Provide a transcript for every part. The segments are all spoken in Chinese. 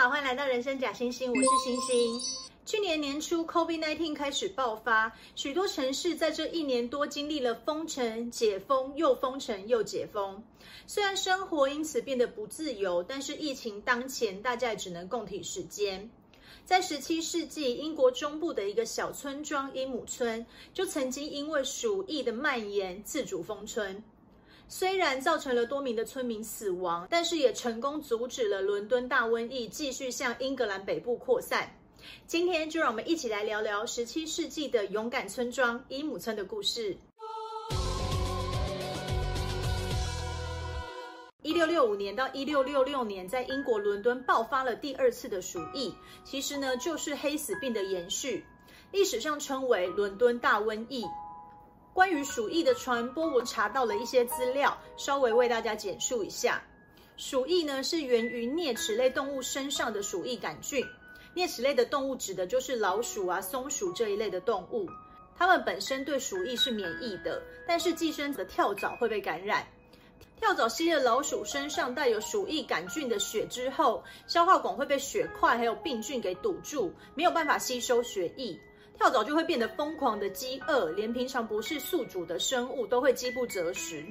好，欢迎来到人生假星星，我是星星。去年年初，COVID-19 开始爆发，许多城市在这一年多经历了封城、解封、又封城又解封。虽然生活因此变得不自由，但是疫情当前，大家也只能共体时间。在十七世纪，英国中部的一个小村庄伊姆村，就曾经因为鼠疫的蔓延，自主封村。虽然造成了多名的村民死亡，但是也成功阻止了伦敦大瘟疫继续向英格兰北部扩散。今天就让我们一起来聊聊十七世纪的勇敢村庄伊姆村的故事。一六六五年到一六六六年，在英国伦敦爆发了第二次的鼠疫，其实呢就是黑死病的延续，历史上称为伦敦大瘟疫。关于鼠疫的传播，我查到了一些资料，稍微为大家简述一下。鼠疫呢是源于啮齿类动物身上的鼠疫杆菌。啮齿类的动物指的就是老鼠啊、松鼠这一类的动物，它们本身对鼠疫是免疫的，但是寄生的跳蚤会被感染。跳蚤吸了老鼠身上带有鼠疫杆菌的血之后，消化管会被血块还有病菌给堵住，没有办法吸收血液。跳蚤就会变得疯狂的饥饿，连平常不是宿主的生物都会饥不择食。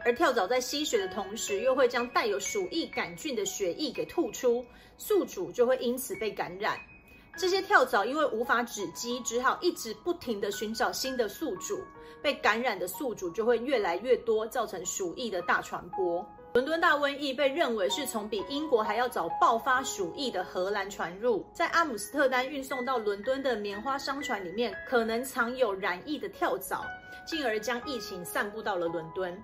而跳蚤在吸血的同时，又会将带有鼠疫杆菌的血液给吐出，宿主就会因此被感染。这些跳蚤因为无法止饥，只好一直不停地寻找新的宿主，被感染的宿主就会越来越多，造成鼠疫的大传播。伦敦大瘟疫被认为是从比英国还要早爆发鼠疫的荷兰传入，在阿姆斯特丹运送到伦敦的棉花商船里面，可能藏有染疫的跳蚤，进而将疫情散布到了伦敦。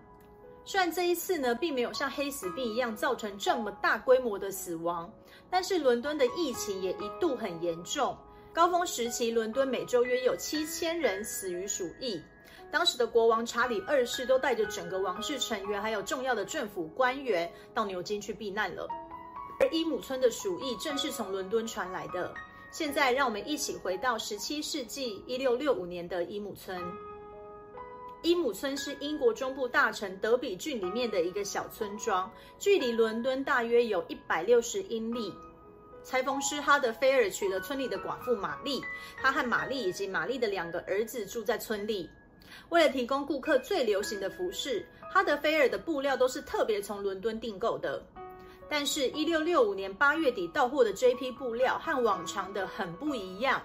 虽然这一次呢，并没有像黑死病一样造成这么大规模的死亡，但是伦敦的疫情也一度很严重，高峰时期，伦敦每周约有七千人死于鼠疫。当时的国王查理二世都带着整个王室成员，还有重要的政府官员到牛津去避难了。而伊姆村的鼠疫正是从伦敦传来的。现在，让我们一起回到十七世纪一六六五年的伊姆村。伊姆村是英国中部大城德比郡里面的一个小村庄，距离伦敦大约有一百六十英里。裁缝师哈德菲尔娶了村里的寡妇玛丽，他和玛丽以及玛丽的两个儿子住在村里。为了提供顾客最流行的服饰，哈德菲尔的布料都是特别从伦敦订购的。但是，一六六五年八月底到货的这批布料和往常的很不一样。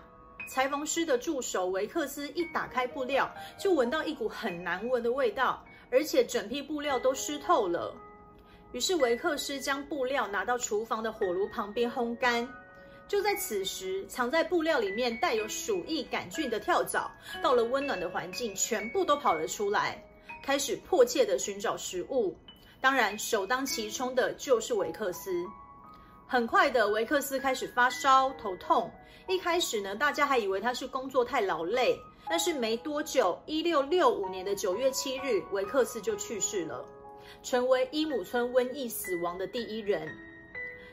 裁缝师的助手维克斯一打开布料，就闻到一股很难闻的味道，而且整批布料都湿透了。于是，维克斯将布料拿到厨房的火炉旁边烘干。就在此时，藏在布料里面带有鼠疫杆菌的跳蚤，到了温暖的环境，全部都跑了出来，开始迫切地寻找食物。当然，首当其冲的就是维克斯。很快的，维克斯开始发烧、头痛。一开始呢，大家还以为他是工作太劳累，但是没多久，一六六五年的九月七日，维克斯就去世了，成为伊姆村瘟疫死亡的第一人。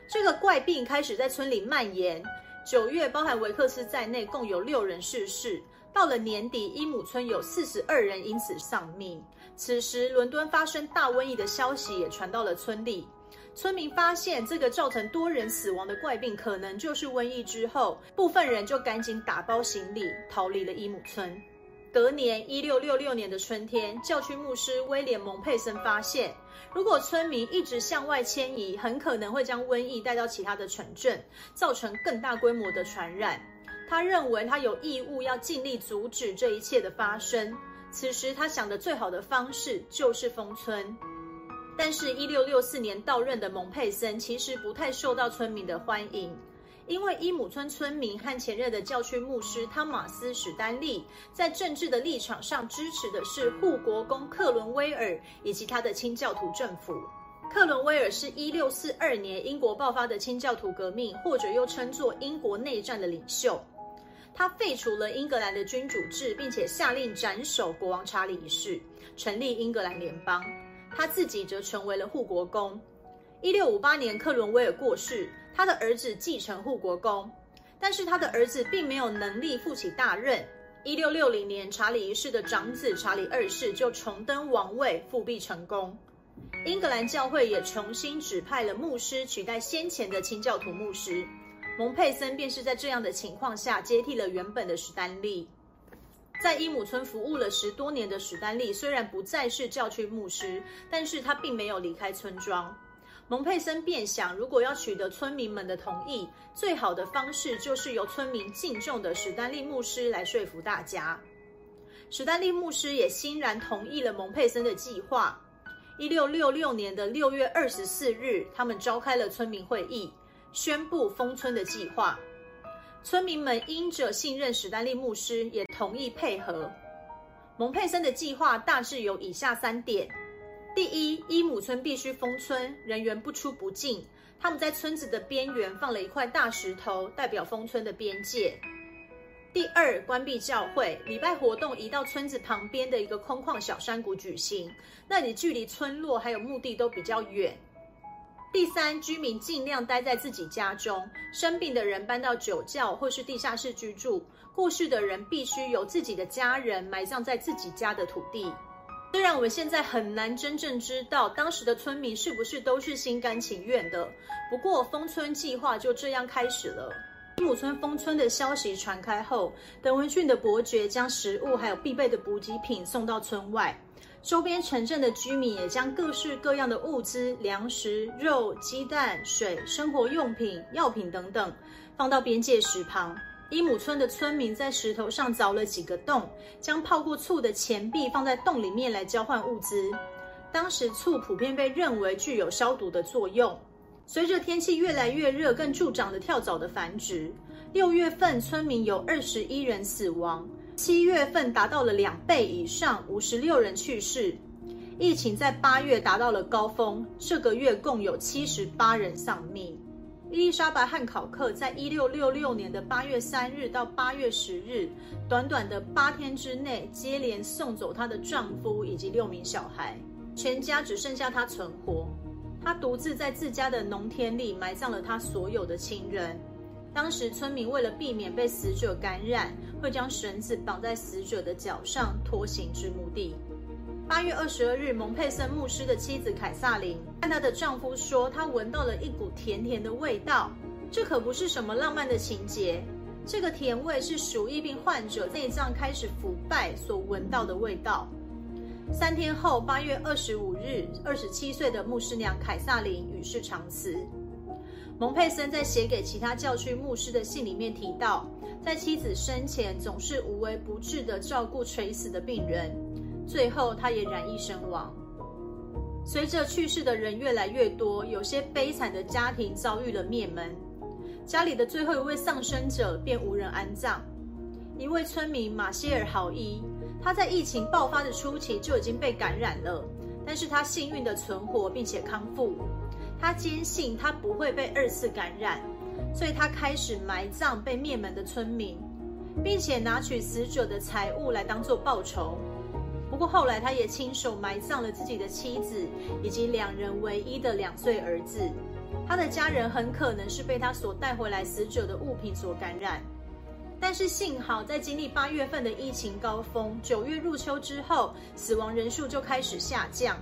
这个怪病开始在村里蔓延。九月，包含维克斯在内，共有六人逝世。到了年底，伊姆村有四十二人因此丧命。此时，伦敦发生大瘟疫的消息也传到了村里。村民发现这个造成多人死亡的怪病可能就是瘟疫之后，部分人就赶紧打包行李逃离了伊姆村。隔年，一六六六年的春天，教区牧师威廉蒙佩森发现，如果村民一直向外迁移，很可能会将瘟疫带到其他的城镇，造成更大规模的传染。他认为他有义务要尽力阻止这一切的发生。此时，他想的最好的方式就是封村。但是，一六六四年到任的蒙佩森其实不太受到村民的欢迎。因为伊姆村村民和前任的教区牧师汤马斯·史丹利在政治的立场上支持的是护国公克伦威尔以及他的清教徒政府。克伦威尔是一六四二年英国爆发的清教徒革命，或者又称作英国内战的领袖。他废除了英格兰的君主制，并且下令斩首国王查理一世，成立英格兰联邦。他自己则成为了护国公。一六五八年，克伦威尔过世。他的儿子继承护国公，但是他的儿子并没有能力负起大任。一六六零年，查理一世的长子查理二世就重登王位，复辟成功。英格兰教会也重新指派了牧师取代先前的清教徒牧师。蒙佩森便是在这样的情况下接替了原本的史丹利。在伊姆村服务了十多年的史丹利，虽然不再是教区牧师，但是他并没有离开村庄。蒙佩森便想，如果要取得村民们的同意，最好的方式就是由村民敬重的史丹利牧师来说服大家。史丹利牧师也欣然同意了蒙佩森的计划。一六六六年的六月二十四日，他们召开了村民会议，宣布封村的计划。村民们因着信任史丹利牧师，也同意配合。蒙佩森的计划大致有以下三点：第一，伊姆村必须封村，人员不出不进。他们在村子的边缘放了一块大石头，代表封村的边界。第二，关闭教会，礼拜活动移到村子旁边的一个空旷小山谷举行，那里距离村落还有墓地都比较远。第三，居民尽量待在自己家中，生病的人搬到酒窖或是地下室居住，过世的人必须由自己的家人埋葬在自己家的土地。虽然我们现在很难真正知道当时的村民是不是都是心甘情愿的，不过封村计划就这样开始了。伊姆村封村的消息传开后，德文郡的伯爵将食物还有必备的补给品送到村外。周边城镇的居民也将各式各样的物资、粮食、肉、鸡蛋、水、生活用品、药品等等放到边界石旁。伊姆村的村民在石头上凿了几个洞，将泡过醋的钱币放在洞里面来交换物资。当时醋普遍被认为具有消毒的作用。随着天气越来越热，更助长了跳蚤的繁殖。六月份，村民有二十一人死亡。七月份达到了两倍以上，五十六人去世。疫情在八月达到了高峰，这个月共有七十八人丧命。伊丽莎白汉考克在一六六六年的八月三日到八月十日，短短的八天之内，接连送走她的丈夫以及六名小孩，全家只剩下她存活。她独自在自家的农田里埋葬了她所有的亲人。当时村民为了避免被死者感染，会将绳子绑在死者的脚上拖行至墓地。八月二十二日，蒙佩森牧师的妻子凯萨琳和她的丈夫说，她闻到了一股甜甜的味道。这可不是什么浪漫的情节，这个甜味是鼠疫病患者内脏开始腐败所闻到的味道。三天后，八月二十五日，二十七岁的牧师娘凯萨琳与世长辞。蒙佩森在写给其他教区牧师的信里面提到，在妻子生前总是无微不至地照顾垂死的病人，最后他也染疫身亡。随着去世的人越来越多，有些悲惨的家庭遭遇了灭门，家里的最后一位丧生者便无人安葬。一位村民马歇尔豪伊，他在疫情爆发的初期就已经被感染了，但是他幸运的存活并且康复。他坚信他不会被二次感染，所以他开始埋葬被灭门的村民，并且拿取死者的财物来当做报酬。不过后来他也亲手埋葬了自己的妻子以及两人唯一的两岁儿子。他的家人很可能是被他所带回来死者的物品所感染，但是幸好在经历八月份的疫情高峰，九月入秋之后，死亡人数就开始下降。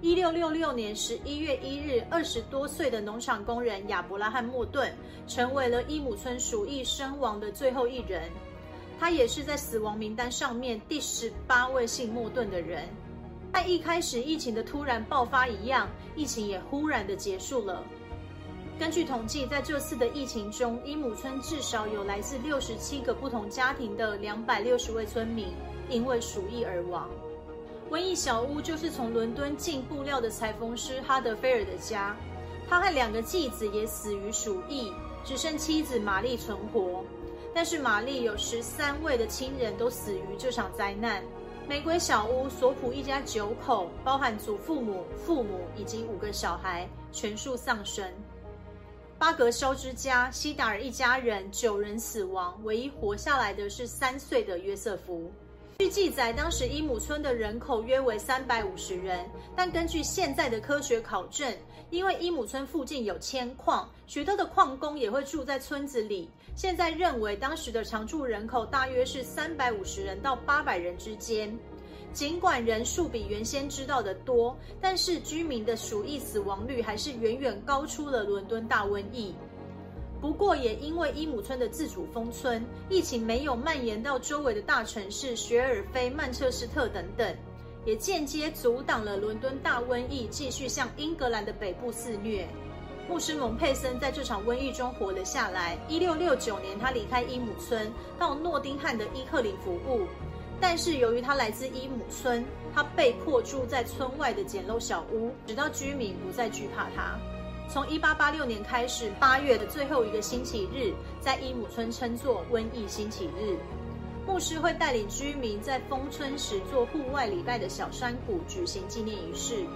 一六六六年十一月一日，二十多岁的农场工人亚伯拉罕·莫顿成为了伊姆村鼠疫身亡的最后一人。他也是在死亡名单上面第十八位姓莫顿的人。在一开始疫情的突然爆发一样，疫情也忽然的结束了。根据统计，在这次的疫情中，伊姆村至少有来自六十七个不同家庭的两百六十位村民因为鼠疫而亡。瘟疫小屋就是从伦敦进布料的裁缝师哈德菲尔的家，他和两个继子也死于鼠疫，只剩妻子玛丽存活。但是玛丽有十三位的亲人都死于这场灾难。玫瑰小屋索普一家九口，包含祖父母、父母以及五个小孩，全数丧生。巴格肖之家西达尔一家人九人死亡，唯一活下来的是三岁的约瑟夫。据记载，当时伊姆村的人口约为三百五十人，但根据现在的科学考证，因为伊姆村附近有铅矿，许多的矿工也会住在村子里。现在认为当时的常住人口大约是三百五十人到八百人之间。尽管人数比原先知道的多，但是居民的鼠疫死亡率还是远远高出了伦敦大瘟疫。不过，也因为伊姆村的自主封村，疫情没有蔓延到周围的大城市雪尔菲、曼彻斯特等等，也间接阻挡了伦敦大瘟疫继续向英格兰的北部肆虐。牧师蒙佩森在这场瘟疫中活了下来。一六六九年，他离开伊姆村，到诺丁汉的伊克林服务。但是由于他来自伊姆村，他被迫住在村外的简陋小屋，直到居民不再惧怕他。从一八八六年开始，八月的最后一个星期日，在伊姆村称作瘟疫星期日。牧师会带领居民在封村时做户外礼拜的小山谷举行纪念仪式。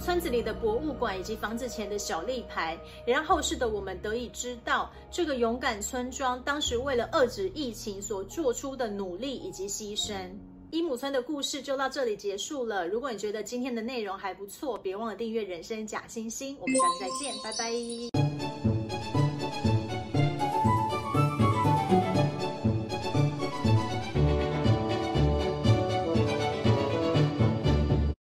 村子里的博物馆以及房子前的小立牌，也让后世的我们得以知道这个勇敢村庄当时为了遏制疫情所做出的努力以及牺牲。伊姆村的故事就到这里结束了。如果你觉得今天的内容还不错，别忘了订阅人生假惺惺。我们下次再见，拜拜。